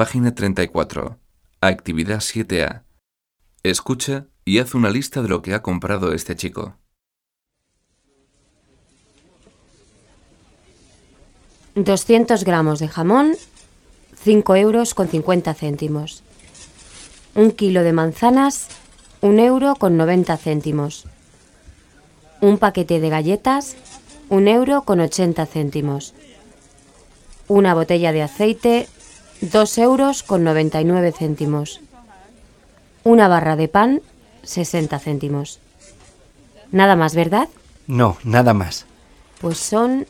página 34. Actividad 7A. Escucha y haz una lista de lo que ha comprado este chico. 200 gramos de jamón, 5 euros con 50 céntimos. Un kilo de manzanas, 1 euro con 90 céntimos. Un paquete de galletas, 1 euro con 80 céntimos. Una botella de aceite, 2 euros con 99 céntimos. Una barra de pan, 60 céntimos. Nada más, ¿verdad? No, nada más. Pues son